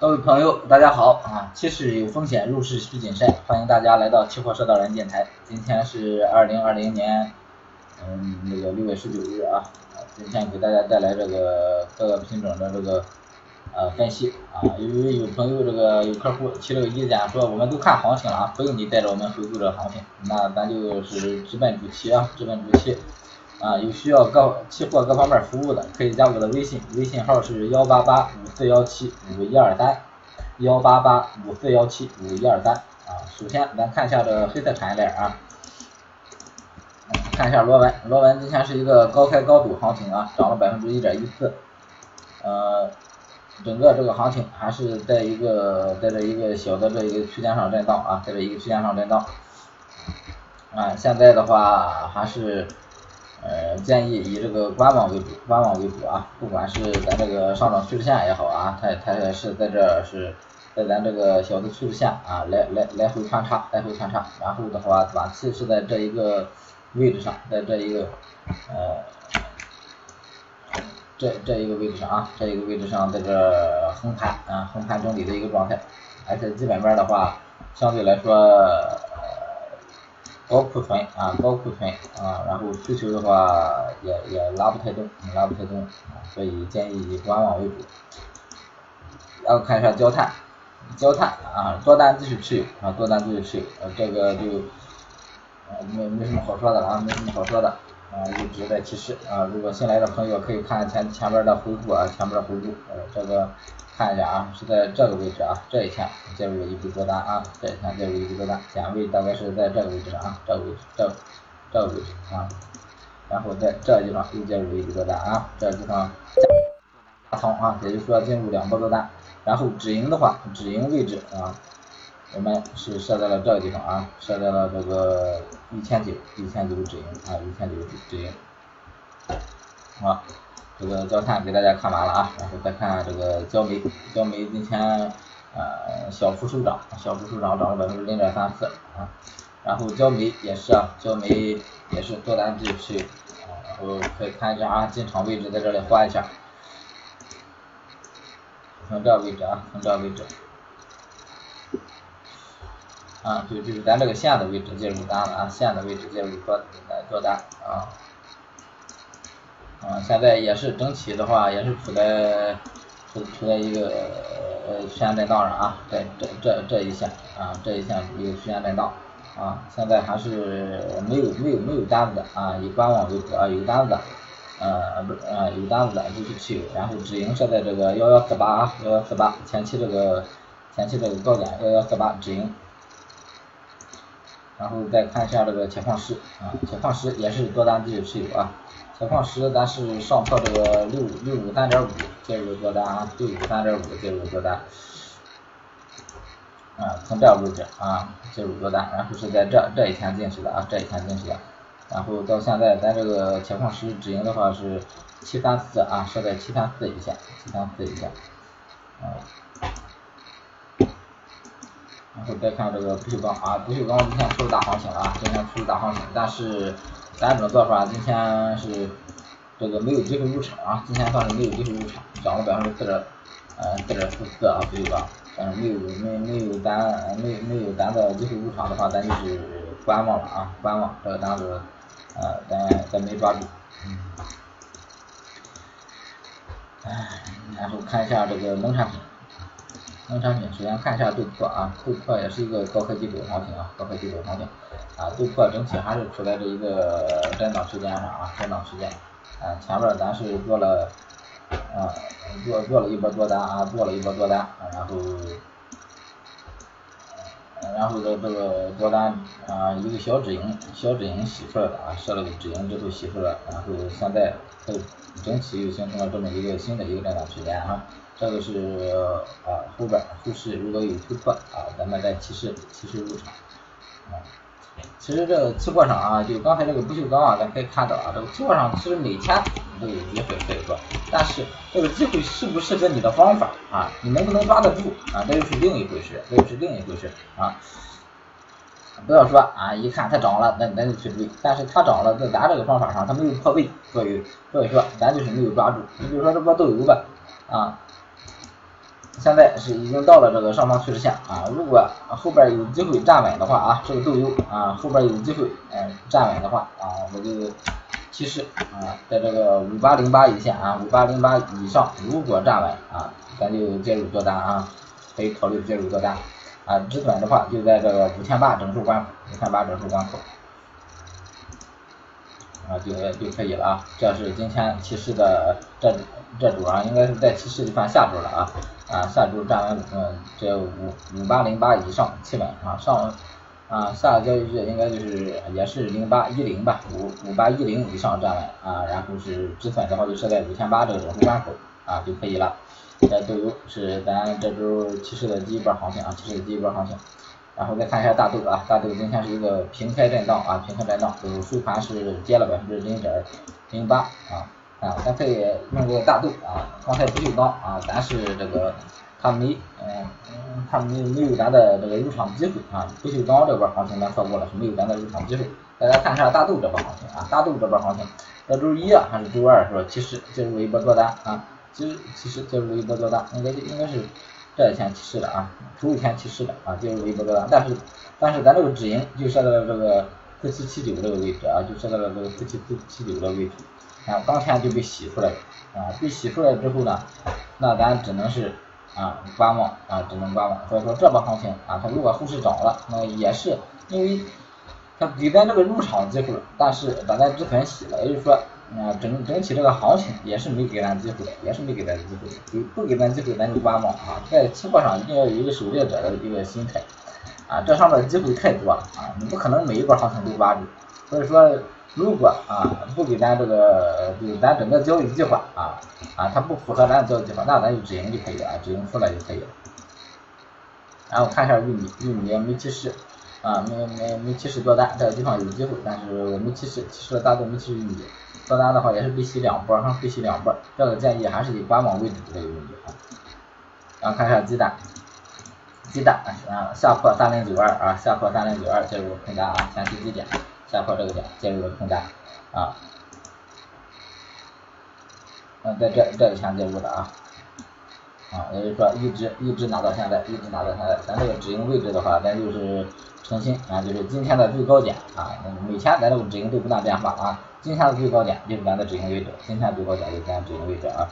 各位朋友，大家好啊！期市有风险，入市需谨慎，欢迎大家来到期货社道人电台。今天是二零二零年，嗯，那个六月十九日啊，今天给大家带来这个各个品种的这个呃分析啊。由于有朋友这个有客户提了个意见，说我们都看行情了啊，不用你带着我们回顾这个行情，那咱就是直奔主题啊，直奔主题。啊，有需要各期货各方面服务的，可以加我的微信，微信号是幺八八五四幺七五一二三，幺八八五四幺七五一二三。啊，首先咱看一下这黑色产业链啊，看一下螺纹，螺纹今天是一个高开高走行情啊，涨了百分之一点一四，呃，整个这个行情还是在一个在这一个小的这一个区间上震荡啊，在这一个区间上震荡，啊，现在的话还是。呃，建议以这个观望为主，观望为主啊。不管是咱这个上涨趋势线也好啊，它它也是在这是在咱这个小的趋势线啊，来来来回穿插，来回穿插。然后的话，短期是在这一个位置上，在这一个呃这这一个位置上啊，这一个位置上在这横盘啊，横盘整理的一个状态。而且基本面的话，相对来说。高库存啊，高库存啊，然后需求的话也也拉不太动，拉不太动，所以建议以观望为主。然后看一下焦炭，焦炭啊，多单继续持有啊，多单继续持有，这个就呃没没什么好说的了啊，没什么好说的啊，一直在提示啊，如果新来的朋友可以看前前边的回顾啊，前边的回顾，呃，这个。看一下啊，是在这个位置啊，这一天介入了一笔多单啊，这一天介入一笔多单，点位大概是在这个位置上啊，这个位置，这这个位置啊，然后在这个地方又介入了一笔多单啊，这个地方加仓啊，也就是说进入两波多单，然后止盈的话，止盈位置啊，我们是设在了这个地方啊，设在了这个一千九，一千九止盈啊，一千九止盈，啊。这个焦炭给大家看完了啊，然后再看这个焦煤，焦煤今天呃小幅收涨，小幅收涨，涨了百分之零点三四啊。然后焦煤也是啊，焦煤也是多单继续啊，然后可以看一下啊，进场位置在这里画一下，从这位置啊，从这位置啊，就就是咱这个线的位置介入单了啊，线的位置介入多来做单啊。啊，现在也是整体的话，也是处在处处在一个呃区间震荡上啊，在这这这一线啊，这一线一个区间震荡啊，现在还是没有没有没有单子的啊，以观望为主啊，有单子呃不是呃有单子的继续持有，然后止盈设在这个幺幺四八啊，幺幺四八前期这个前期这个高点幺幺四八止盈，然后再看一下这个铁矿石啊，铁矿石也是多单继续持有啊。铁矿石咱是上破这个六六五三点五介入多单啊，六五三点五介入多单，啊，从这位置啊介入多单，然后是在这这一天进去的啊，这一天进去的，然后到现在咱这个铁矿石止盈的话是七三四啊，设在七三四一下，七三四一下，啊，然后再看这个不锈钢啊，不锈钢今天出了大行情了啊，今天出了大行情，但是。咱这种做法今天是这个没有机会入场啊，今天算是没有机会入场，涨了百分之四点呃四点四四啊，不锈钢，但是没有没没有咱没没有咱的机会入场的话，咱就是观望了啊，观望这个单子呃咱咱没抓住，嗯，哎，然后看一下这个农产品。农产品，首先看一下豆粕啊，豆粕也是一个高科技走行情啊，高科技走行情啊，豆粕整体还是处在这一个震荡区间上啊，震荡区间，啊，前面咱是做了啊，做做了一波多单啊，做了一波多单，然后，然后这这个多单啊，一个小止盈，小止盈洗出来了啊，设了个止盈之后洗出来，然后现在它整体又形成了这么一个新的一个震荡区间啊。这个是啊后边后市如果有突破啊，咱们再提示提示入场啊。其实这个期货上啊，就刚才这个不锈钢啊，咱可以看到啊，这个期货上其实每天都有机会可以说，但是这个机会适不适合你的方法啊，你能不能抓得住啊，这又是另一回事，这又是另一回事啊。不要说啊，一看它涨了，那咱就去追，但是它涨了，在咱这个方法上它没有破位，所以所以说咱就是没有抓住。你比如说这波豆油吧啊。现在是已经到了这个上方趋势线啊，如果后边有机会站稳的话啊，这个豆油啊后边有机会嗯站稳的话啊，我就提示啊，在这个五八零八一线啊，五八零八以上如果站稳啊，咱就介入做单啊，可以考虑介入做单啊，止损的话就在这个五千八整数关口，五千八整数关口啊就就可以了啊，这是今天提示的这这组啊，应该是在提示算下周了啊。啊，下周站稳嗯这五五八零八以上企稳啊，上啊下个交易日应该就是也是零八一零吧，五五八一零以上站稳啊，然后是止损的话就设在五千八这个整数关口啊就可以了。这都是咱这周提示的第一波行情啊，提示的第一波行情。然后再看一下大豆啊，大豆今天是一个平开震荡啊，平开震荡，就收盘是跌了百分之零点零八啊。啊，咱可以用这个大豆啊，刚才不锈钢啊，咱是这个它没，嗯嗯，它没没有咱的这个入场机会啊，不锈钢这波行情咱错过了，是没有咱的入场机会。大家看一下大豆这波行情啊，大豆这波行情，这周一啊还是周二是吧？其实介入了一波做单啊，其实其实介入了一波做单，应该应该是这一天提示的啊，头一天提示的啊，介入了一波做单，但是但是咱这个止盈就设在了这个四七七九这个位置啊，就设在了这个四七四七九的位置。啊，当天就被洗出来了，啊，被洗出来之后呢，那咱只能是啊观望啊，只能观望。所以说这波行情啊，它如果后市涨了，那也是因为它给咱这个入场机会，但是把咱止损洗了，也就是说啊整整体这个行情也是没给咱机会的，也是没给咱机会的。不给咱机会，咱就观望啊。在期货上一定要有一个狩猎者的一个心态啊，这上面的机会太多了啊，你不可能每一波行情都抓住，所以说。如果啊不给咱这个，就咱整个交易计划啊啊，它不符合咱的交易计划，那咱就止盈就可以了，止盈出来就可以了。然后看一下玉米，玉米没提示啊，没没没提示做单，这个地方有机会，但是我没提示，提示了大多没提示玉米，做单的话也是必洗两波哈，必洗两波，这个建议还是以观望为主这个玉米啊。然后看一下鸡蛋，鸡蛋啊下破三零九二啊，下破三零九二介入空单啊，前期低点。下破这个点，介入了空单啊，嗯，在这这个前介入的啊，啊，也就是说一直一直拿到现在，一直拿到现在，咱这个止盈位置的话，咱就是诚心啊，就是今天的最高点啊，每天咱这个止盈都不断变化啊，今天的最高点就是咱的止盈位置，今天最高点就是咱止盈位置啊，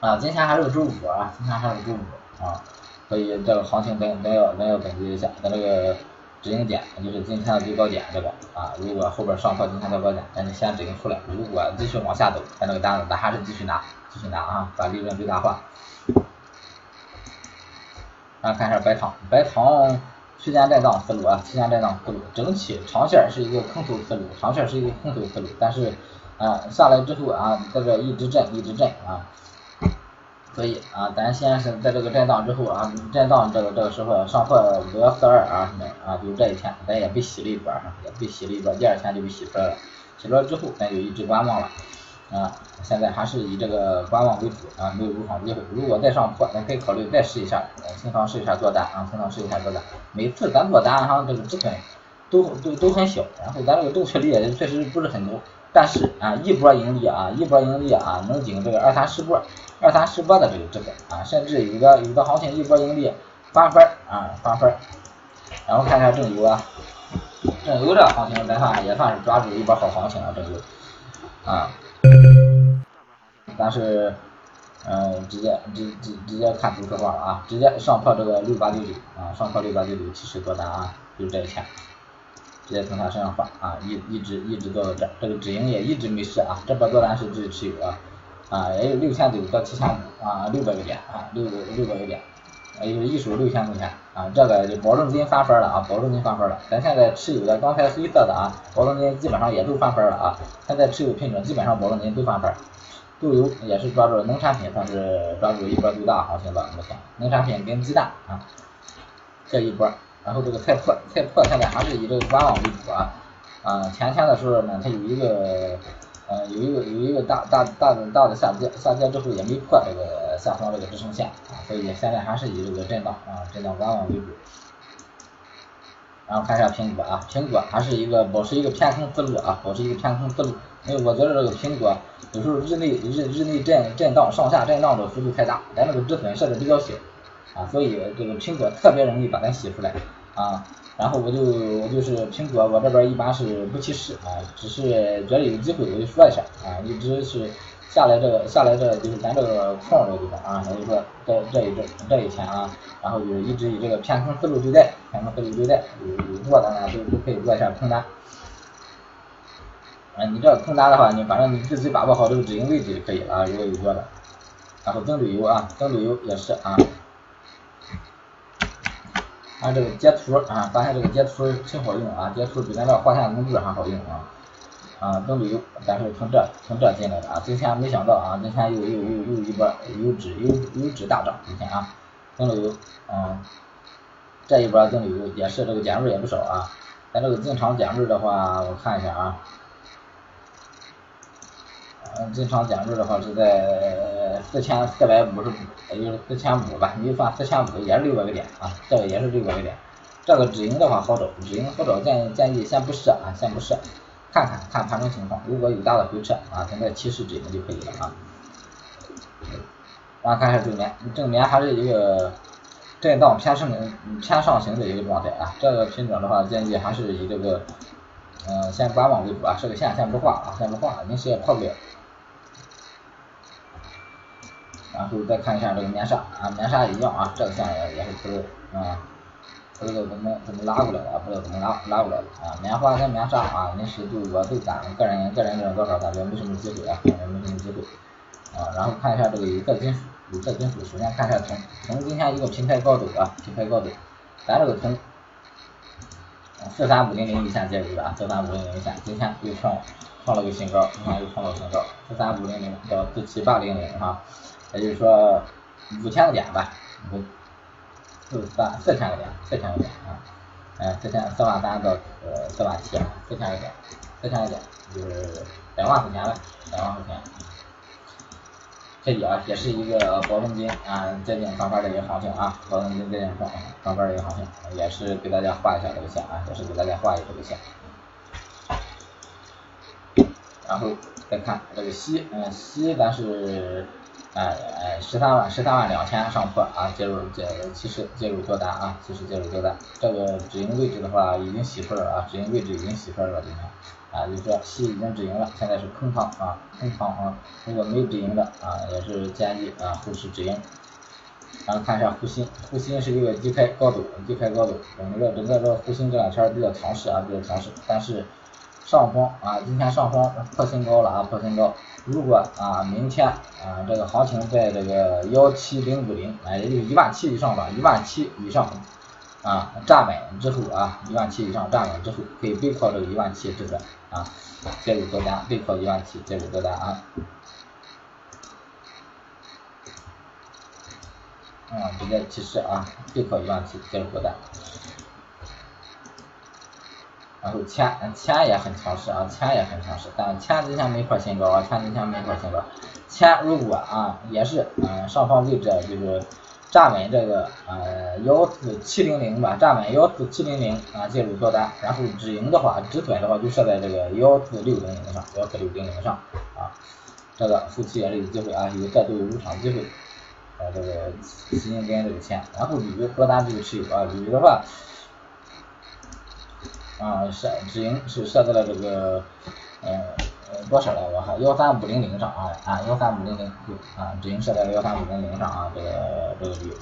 啊，今天还是周五啊，今天还是周五啊，所以这个行情咱咱要咱要总结一下，咱这个。止盈点就是今天的最高点，这个啊，如果后边上破今天的高点，咱就先止盈出来。如果继续往下走，咱这个单子咱还是继续拿，继续拿啊，把利润最大化。啊，看一下白糖，白糖区间震荡思路啊，区间震荡思路，整体长线是一个空头思路，长线是一个空头思路，但是啊下来之后啊，在这一直震，一直震啊。所以啊，咱先是在这个震荡之后啊，震荡这个这个时候上破五幺四二啊什么，啊，就这一天咱也被洗了一波，也被洗了一波，第二天就被洗出来了，洗出来之后咱就一直观望了，啊，现在还是以这个观望为主啊，没有入场机会，如果再上破，咱可以考虑再试一下，清仓试一下做单啊，清仓试一下做单，每次咱做单哈，这个止损都都都很小，然后咱这个正确率也确实不是很多，但是啊，一波盈利啊，一波盈利啊，能顶这个二三十波。二三十波的这个质感啊，甚至有的有的行情一波盈利翻番啊翻番，然后看看正油啊，正油这行情咱算也算是抓住一波好行情了正油啊，但是嗯直接直直直接看图说话了啊，直接上破这个六八六九啊上破六八六九其实多单啊，就这一天，直接从它身上放啊一一直一直做到这，这个止盈也一直没事啊，这波多单是继续持有啊。啊，也有六千九到七千五啊，六百个点啊，六六百个点，也就是一手六千块钱啊，这个就保证金翻番了啊，保证金翻番了。咱现在持有的刚才黑色的啊，保证金基本上也都翻番了啊。现在持有品种基本上保证金都翻番，豆油也是抓住农产品算是抓住一波最大行情吧，目前农产品跟鸡蛋啊这一波，然后这个菜粕，菜粕现在还是以这个观望为主啊啊，前天的时候呢，它有一个。呃，有一个有一个大大大的大的下跌，下跌之后也没破这个下方这个支撑线啊，所以现在还是以这个震荡啊，震荡观望为主。然后看一下苹果啊，苹果还是一个保持一个偏空思路啊，保持一个偏空思路，因为我觉得这个苹果有时候日内日日内震震荡上下震荡的幅度太大，咱这个止损设的比较小啊，所以这个苹果特别容易把它洗出来啊。然后我就我就是苹果，我这边一般是不去试啊，只是觉得有机会我就说一下啊，一直是下来这个下来这个就是咱这个空这个地方啊，也就说这这一阵这一天啊，然后就一直以这个偏空思路对待，偏空思路对待，有有做的呢都都可以做一下空单。啊，你这空单的话，你反正你自己把握好这个止盈位置就可以了啊，如果有做的。然后增旅游啊，增旅游也是啊，看这个截图啊，发现这个截图挺好用啊，截图比咱这画线工具还好用啊。啊，增旅游，咱是从这从这进来的啊，今天没想到啊，今天又又又又一波油脂油油脂大涨，今天啊，增旅游，嗯，这一波增旅游也是这个减位也不少啊，咱这个进场减位的话，我看一下啊。嗯，进场减入的话是在四千四百五十五，也就是四千五吧，你就算四千五也是六百个点啊，这个也是六百个点。这个止盈的话好找，止盈好找，建议建议先不设啊，先不设，看看看盘中情况，如果有大的回撤啊，现在起始止盈就可以了啊。然后看一下正面，正面还是一个震荡偏上偏上行的一个状态啊，这个品种的话建议还是以这个嗯先观望为主啊，设个线先不画啊，先不画，临时也破不了。然后再看一下这个棉纱啊，棉纱一样啊，这个线也也是不是啊，不知道怎么怎么拉过来的啊，不知道怎么拉拉过来的啊，棉花跟棉纱啊，临时都我都感个人个人个人多少感觉没什么机会啊，感觉没什么机会啊，然后看一下这个有色金属，有色金属，首先看一下铜，铜今天一个平台高度啊，平台高度，咱这个铜四三五零零一线介入的啊，四三五零零一线，今天又创创了个新高，今天又创了新高，四三五零零到四七八零零哈。也就是说五千个点吧，五四三四千个点，四千个点啊，嗯，四千四万三到呃四万七，四千个点，四千个点就是两万块钱呗，两万块钱，这里啊，也是一个保证金啊接近上班的一个行情啊，保证金接近上上班的一个行情，也是给大家画一下这个线啊，也是给大家画一下这个线，然后再看这个西，嗯，西咱是。哎哎，十三万十三万两千上破啊，介入介其实介入多单啊，其实介入多单。这个止盈位置的话已经洗出来了啊，止盈位置已经洗出来了，今天啊，就是说西已经止盈了，现在是空仓啊，空仓啊。如果没止盈的啊，也是建议啊后市止盈。然后看一下沪深，沪深是一个低开高走，低开高走，整个整个这个沪深这两天比较强势啊，比较强势，但是上方啊，今天上方破新高了啊，破新高。如果啊，明天啊，这个行情在这个幺七零五零，哎，也就是一万七以上吧，一万七以上啊，站稳之后啊，一万七以上站稳之后，可以背靠这个一万七这个啊，介入多单，背靠一万七介入多单啊，啊，直接提示啊，背靠一万七介入多单。然后钱钱也很强势啊，钱也很强势，但钱今天没破新高啊，钱今天没破新高。钱如果啊也是嗯上方位置就是站稳这个呃幺四七零零吧，站稳幺四七零零啊介入做单，然后止盈的话止损的话就设在这个幺四六零零上，幺四六零零上啊，这个后期也是有机会啊，有这都有入场机会，啊这个新跟这个钱，然后铝多单就持有啊，铝的话。啊，设止盈是设在了这个，呃呃多少来着哈？幺三五零零上啊啊，幺三五零零啊，止盈设在了幺三五零零上啊，这个这个铝，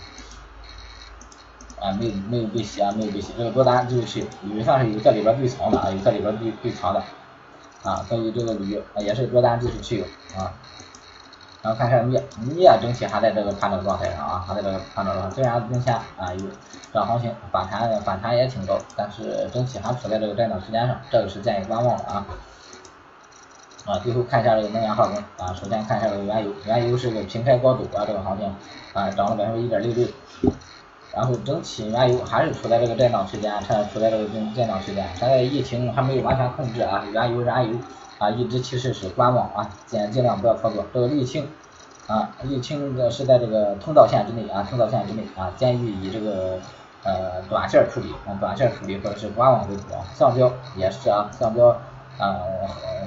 啊没有没有被洗啊，没有被洗，这个多单就是铝算是有这里边最强的啊，有这里边最最强的啊，所以这个铝也是多单继续持有啊。然后看一下镍，镍整体还在这个盘整状态上啊，还在这个盘整状态。虽然今天啊有这行情反弹，反弹也挺高，但是整体还处在这个震荡区间上，这个是建议观望的啊。啊，最后看一下这个能源化工啊，首先看一下这个原油，原油是个平开高走啊，这个行情啊涨了百分之一点六六。然后整体原油还是处在这个震荡区间，它处在这个震震荡区间。现在疫情还没有完全控制啊，原油燃油。啊，一直其实是观望啊，尽尽量不要操作。这个沥青啊，沥青的是在这个通道线之内啊，通道线之内啊，建议以这个呃短线处理啊，短线处理或者是观望为主啊。橡胶也是啊，橡胶啊，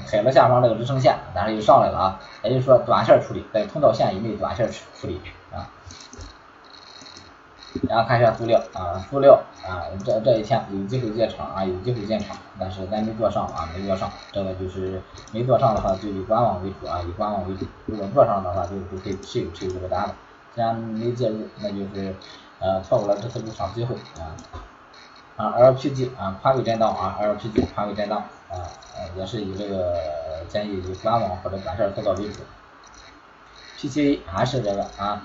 踩了下方这个支撑线，但是又上来了啊，也就是说短线处理，在通道线以内短线处理。然后看一下塑料啊，塑料啊，这这一天有机会建场啊，有机会建场，但是咱没做上啊，没做上，这个就是没做上的话就以观望为主啊，以观望为主。如果做上的话，就就可以持有持有这个单子。既然没介入，那就是呃错过了这次入场机会啊。啊，LPG 啊，宽位震荡啊，LPG 宽位震荡啊呃，也是以这个建议以观望或者短线操作为主。PCA 还是这个啊。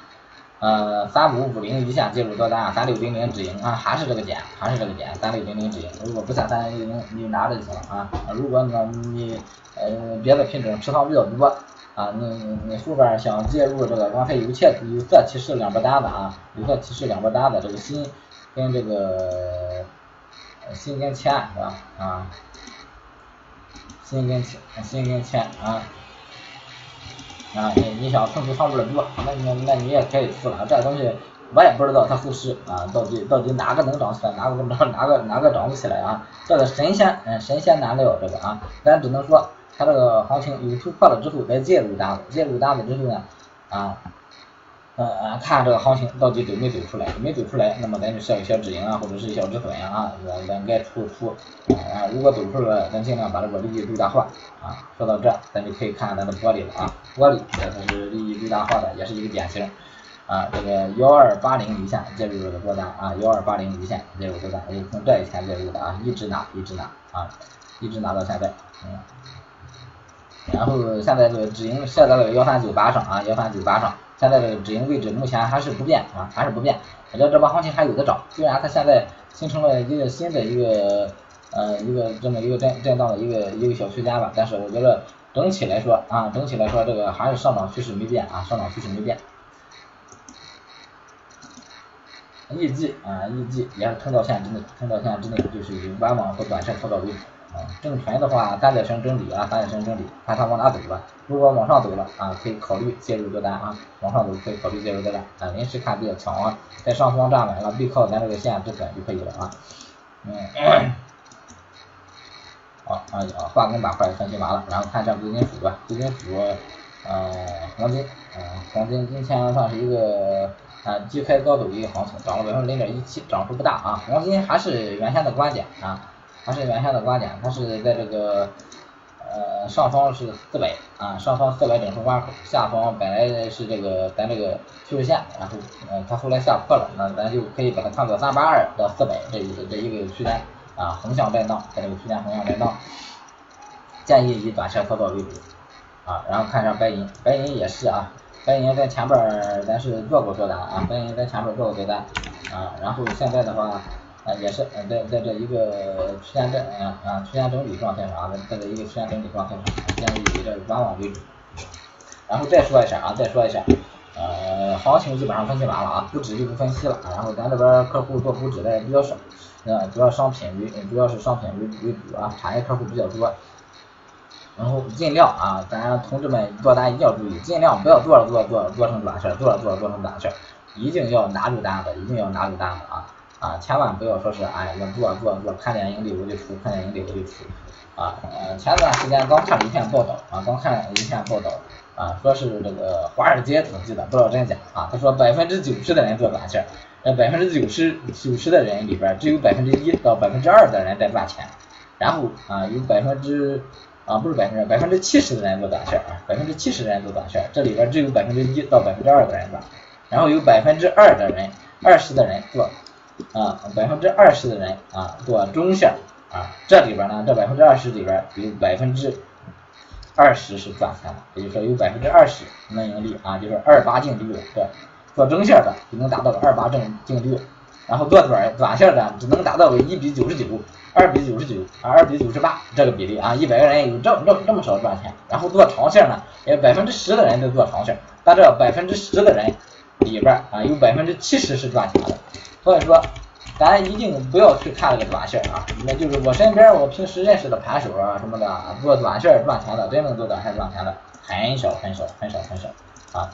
呃，三五五零一线介入多单啊，三六零零止盈啊，还是这个点，还是这个点，三六零零止盈。如果不下三六零零，你拿着就行了啊。如果呢你呃别的品种持仓比较多啊，你你后边想介入这个刚才有切有色提示两波单子啊，有色提示两波单子，这个锌跟这个锌跟铅是吧啊？锌跟铅，锌跟铅啊。啊，你你想存储仓位的多，那你那你也可以付了。这东西我也不知道它后市啊，到底到底哪个能涨起来，哪个不涨，哪个哪个涨不起来啊？这个神仙，嗯，神仙难料这个啊，咱只能说它这个行情有突破了之后再介入单子，介入单子之后呢，啊。呃，看这个行情到底走没走出来，没走出来，那么咱就设个小止盈啊，或者是小止损啊，咱咱该出出啊。如果走出来，咱尽量把这个利益最大化啊。说到这，咱就可以看咱的玻璃了啊，玻璃它是利益最大化的，也是一个典型啊。这个幺二八零离线介入这个多单啊，幺二八零离线介入多单，就从这一天介入的啊，一直拿一直拿啊，一直拿到现在，嗯。然后现在这个止盈设在了幺三九八上啊，幺三九八上。现在这个止盈位置目前还是不变啊，还是不变。我觉得这波行情还有的涨，虽然它现在形成了一个新的一个呃一个这么一个震震荡的一个一个小区间吧，但是我觉得整体来说啊，整体来说这个还是上涨趋势没变啊，上涨趋势没变。E G 啊，E G 也是通道线之内，通道线之内就是以观望和短线操作为主。啊，正权的话，三角形整理啊，三角形整理，看它往哪走了。如果往上走了啊，可以考虑介入多单啊。往上走可以考虑介入多单啊。临时看比较强啊，在上方站稳了，背靠咱这个线止损就可以了啊。嗯，好啊，化工板块分析完了，然后看一下贵金属吧。贵金属，呃，黄金，呃，黄金今天算是一个啊低开高走的一个行情，涨了百分之零点一七，涨幅不大啊。黄金还是原先的观点啊。它是原先的观点，它是在这个呃上方是四百啊，上方四百整数关口，下方本来是这个咱这个趋势线，然后呃它后来下破了，那咱就可以把它看作三八二到四百这一个这一个区间啊，横向震荡，在这个区间横向震荡，建议以短线操作为主啊，然后看一下白银，白银也是啊，白银在前边咱是做过多单啊，白银在前边做过多单啊，然后现在的话。也是，嗯，在在这一个区间整，啊啊，区间整理状态上，在这一个区间整理状态上，建议以这个观望为主。然后再说一下啊，再说一下，呃，行情基本上分析完了啊，股指就不分析了。然后咱这边客户做股指的也比较少，呃，主要商品为，主要是商品为为主啊，产业客户比较多。然后尽量啊，咱同志们做单一定要注意，尽量不要做着做着做做成短线，做着做着做成短线，一定要拿住单子，一定要拿住单子啊。啊，千万不要说是哎，我做做做，看见盈利我就出，看见盈利我就出。啊，呃，前段时间刚看了一篇报道啊，刚看了一篇报道啊，说是这个华尔街统计的，不知道真假啊。他说百分之九十的人做短线，那百分之九十九十的人里边，只有百分之一到百分之二的人在赚钱。然后啊，有百分之啊不是百分之百分之七十的人做短线啊，百分之七十的人做短线，这里边只有百分之一到百分之二的人赚。然后有百分之二的人，二十的人做。啊，百分之二十的人啊做中线啊，这里边呢，这百分之二十里边有百分之二十是赚钱的，也就是说有百分之二十能盈利啊，就是二八净利润。对，做中线的就能达到个二八正净利润，然后做短短线的只能达到个一比九十九、二比九十九、二比九十八这个比例啊，一百个人有这这这么少赚钱。然后做长线呢，也百分之十的人都做长线，但这百分之十的人里边啊，有百分之七十是赚钱的。所以说，咱一定不要去看这个短线啊，那就是我身边我平时认识的盘手啊什么的，做短线赚钱的，真正做短线赚钱的很少很少很少很少啊。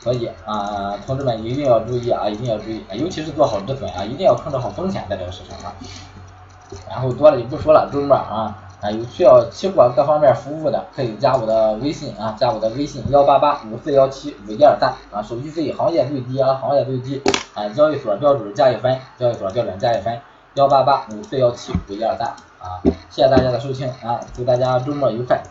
所以啊，同志们一定要注意啊，一定要注意，尤其是做好止损啊，一定要控制好风险在这个市场上。然后多了就不说了，周末啊，啊，有需要期货各方面服务的，可以加我的微信啊，加我的微信幺八八五四幺七五一二三啊，手续费行业最低啊，行业最低啊，交易所标准加一分，交易所标准加一分，幺八八五四幺七五一二三啊，谢谢大家的收听啊，祝大家周末愉快。